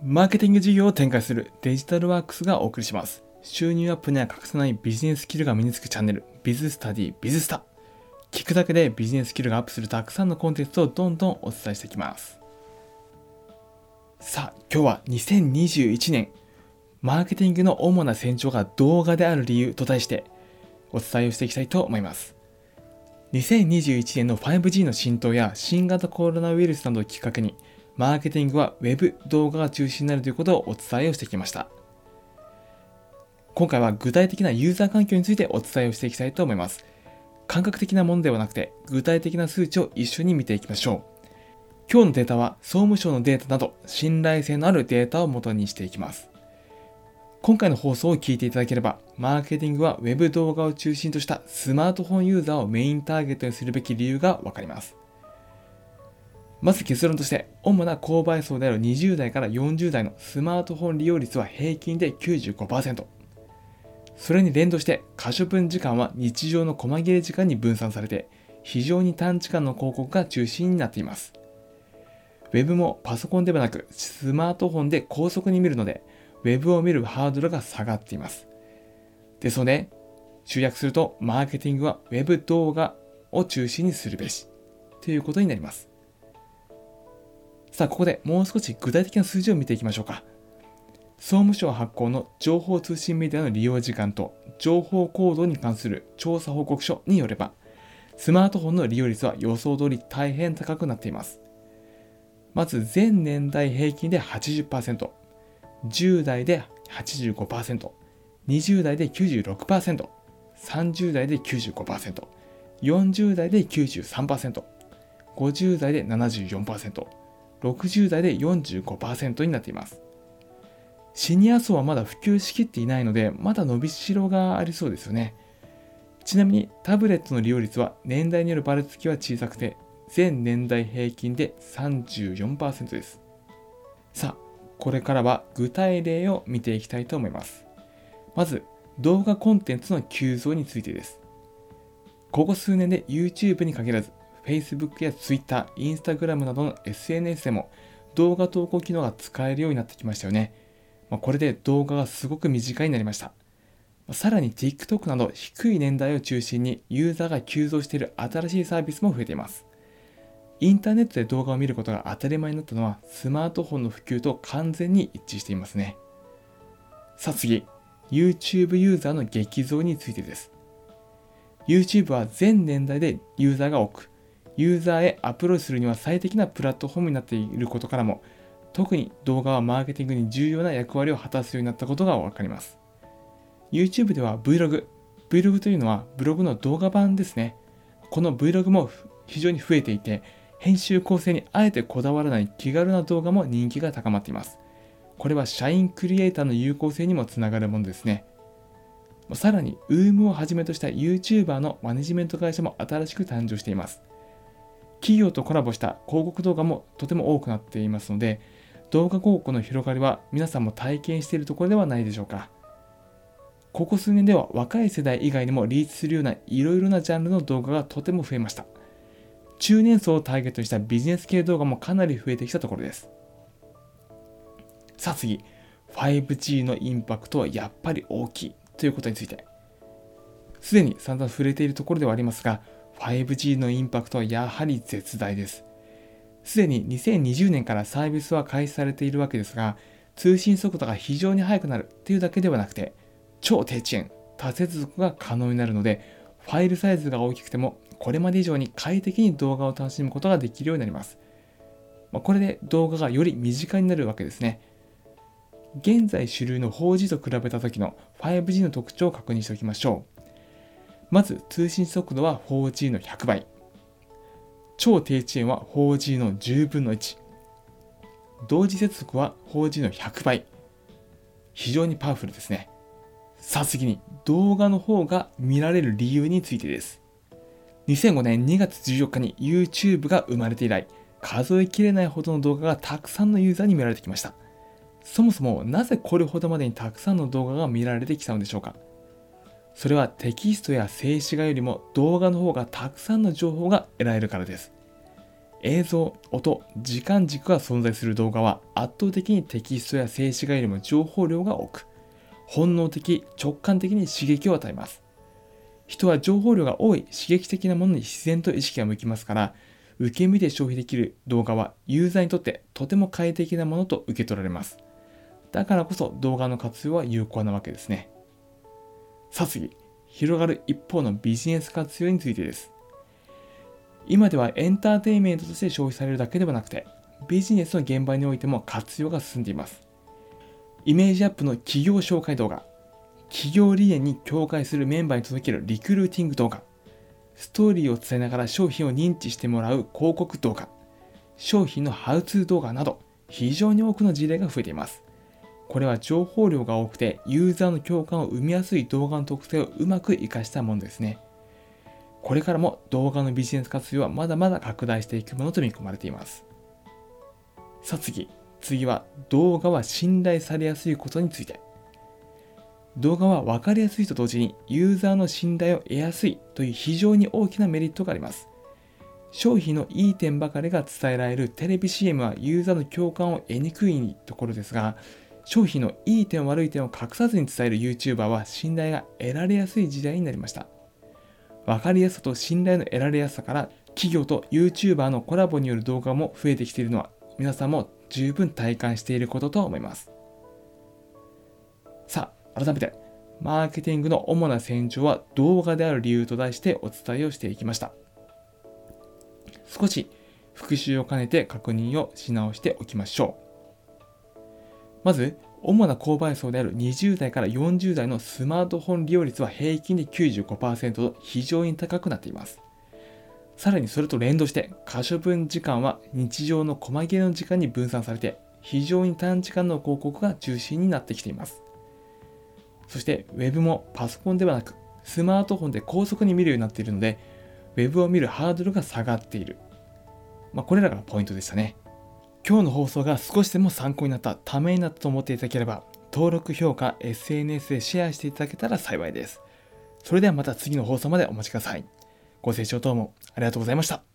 マーケティング事業を展開するデジタルワークスがお送りします。収入アップには欠かせないビジネススキルが身につくチャンネル、ビズスタディ、ビズスタ。聞くだけでビジネススキルがアップするたくさんのコンテンツをどんどんお伝えしていきます。さあ、今日は2021年、マーケティングの主な成長が動画である理由と題してお伝えをしていきたいと思います。2021年の 5G の浸透や新型コロナウイルスなどをきっかけにマーケティングは Web 動画が中心になるということをお伝えをしてきました。今回は具体的なユーザー環境についてお伝えをしていきたいと思います。感覚的なものではなくて、具体的な数値を一緒に見ていきましょう。今日のデータは総務省のデータなど信頼性のあるデータを元にしていきます。今回の放送を聞いていただければ、マーケティングは Web 動画を中心としたスマートフォンユーザーをメインターゲットにするべき理由がわかります。まず結論として、主な購買層である20代から40代のスマートフォン利用率は平均で95%。それに連動して可処分時間は日常の細切れ時間に分散されて、非常に短時間の広告が中心になっています。Web もパソコンではなくスマートフォンで高速に見るので、Web を見るハードルが下がっています。ですので、集約すると、マーケティングは Web 動画を中心にするべし、ということになります。さあ、ここでもう少し具体的な数字を見ていきましょうか。総務省発行の情報通信メディアの利用時間と情報行動に関する調査報告書によれば、スマートフォンの利用率は予想通り大変高くなっています。まず全年代平均で80%、10代で85%、20代で96%、30代で95%、40代で93%、50代で74%、60代で45%になっています。シニア層はまだ普及しきっていないので、まだ伸びしろがありそうですよね。ちなみにタブレットの利用率は年代によるばらつきは小さくて、全年代平均で34%です。さあ、これからは具体例を見ていきたいと思います。まず、動画コンテンツの急増についてです。ここ数年で YouTube に限らず、Facebook や Twitter、Instagram などの SNS でも動画投稿機能が使えるようになってきましたよね。まあ、これで動画がすごく短いになりました。さらに TikTok など低い年代を中心にユーザーが急増している新しいサービスも増えています。インターネットで動画を見ることが当たり前になったのはスマートフォンの普及と完全に一致していますね。さあ次、YouTube ユーザーの激増についてです。YouTube は全年代でユーザーが多く、ユーザーへアプローチするには最適なプラットフォームになっていることからも、特に動画はマーケティングに重要な役割を果たすようになったことがわかります。YouTube では Vlog、Vlog というのはブログの動画版ですね。この Vlog も非常に増えていて、編集構成にあえてこだわらない気軽な動画も人気が高まっています。これは社員クリエイターの有効性にもつながるものですね。さらに、UM をはじめとした YouTuber のマネジメント会社も新しく誕生しています。企業とコラボした広告動画もとても多くなっていますので、動画広告の広がりは皆さんも体験しているところではないでしょうか。ここ数年では若い世代以外にもリーチするようないろいろなジャンルの動画がとても増えました。中年層をターゲットにしたビジネス系動画もかなり増えてきたところです。さあ次、5G のインパクトはやっぱり大きいということについて。すでに散々触れているところではありますが、5G のインパクトはやはり絶大です。すでに2020年からサービスは開始されているわけですが、通信速度が非常に速くなるというだけではなくて、超低遅延、多接続が可能になるので、ファイルサイズが大きくても、これまで以上に快適に動画を楽しむことができるようになります。まこれで動画がより身近になるわけですね。現在主流の 4G と比べた時の 5G の特徴を確認しておきましょう。まず通信速度は 4G の100倍。超低遅延は 4G の10分の1。同時接続は 4G の100倍。非常にパワフルですね。さあ次に動画の方が見られる理由についてです。2005年2月14日に YouTube が生まれて以来、数えきれないほどの動画がたくさんのユーザーに見られてきました。そもそもなぜこれほどまでにたくさんの動画が見られてきたのでしょうかそれはテキストや静止画よりも動画の方がたくさんの情報が得られるからです。映像、音、時間軸が存在する動画は圧倒的にテキストや静止画よりも情報量が多く、本能的、直感的に刺激を与えます。人は情報量が多い刺激的なものに自然と意識が向きますから、受け身で消費できる動画はユーザーにとってとても快適なものと受け取られます。だからこそ動画の活用は有効なわけですね。さあ次、広がる一方のビジネス活用についてです。今ではエンターテインメントとして消費されるだけではなくて、ビジネスの現場においても活用が進んでいます。イメージアップの企業紹介動画、企業理念に境界するメンバーに届けるリクルーティング動画、ストーリーを伝えながら商品を認知してもらう広告動画、商品のハウツー動画など、非常に多くの事例が増えています。これは情報量が多くてユーザーの共感を生みやすい動画の特性をうまく活かしたものですね。これからも動画のビジネス活用はまだまだ拡大していくものと見込まれています。さあ次、次は動画は信頼されやすいことについて。動画は分かりやすいと同時にユーザーの信頼を得やすいという非常に大きなメリットがあります。商品のいい点ばかりが伝えられるテレビ CM はユーザーの共感を得にくいところですが、商品のいい点悪い点を隠さずに伝える YouTuber は信頼が得られやすい時代になりました。分かりやすさと信頼の得られやすさから企業と YouTuber のコラボによる動画も増えてきているのは皆さんも十分体感していることと思います。さあ、改めて、マーケティングの主な戦場は動画である理由と題してお伝えをしていきました。少し復習を兼ねて確認をし直しておきましょう。まず、主な購買層である20代から40代のスマートフォン利用率は平均で95%と非常に高くなっています。さらにそれと連動して可処分時間は日常の細切れの時間に分散されて非常に短時間の広告が中心になってきています。そして Web もパソコンではなくスマートフォンで高速に見るようになっているので Web を見るハードルが下がっている。まあ、これらがポイントでしたね。今日の放送が少しでも参考になった、ためになったと思っていただければ、登録、評価、SNS でシェアしていただけたら幸いです。それではまた次の放送までお待ちください。ご清聴どうもありがとうございました。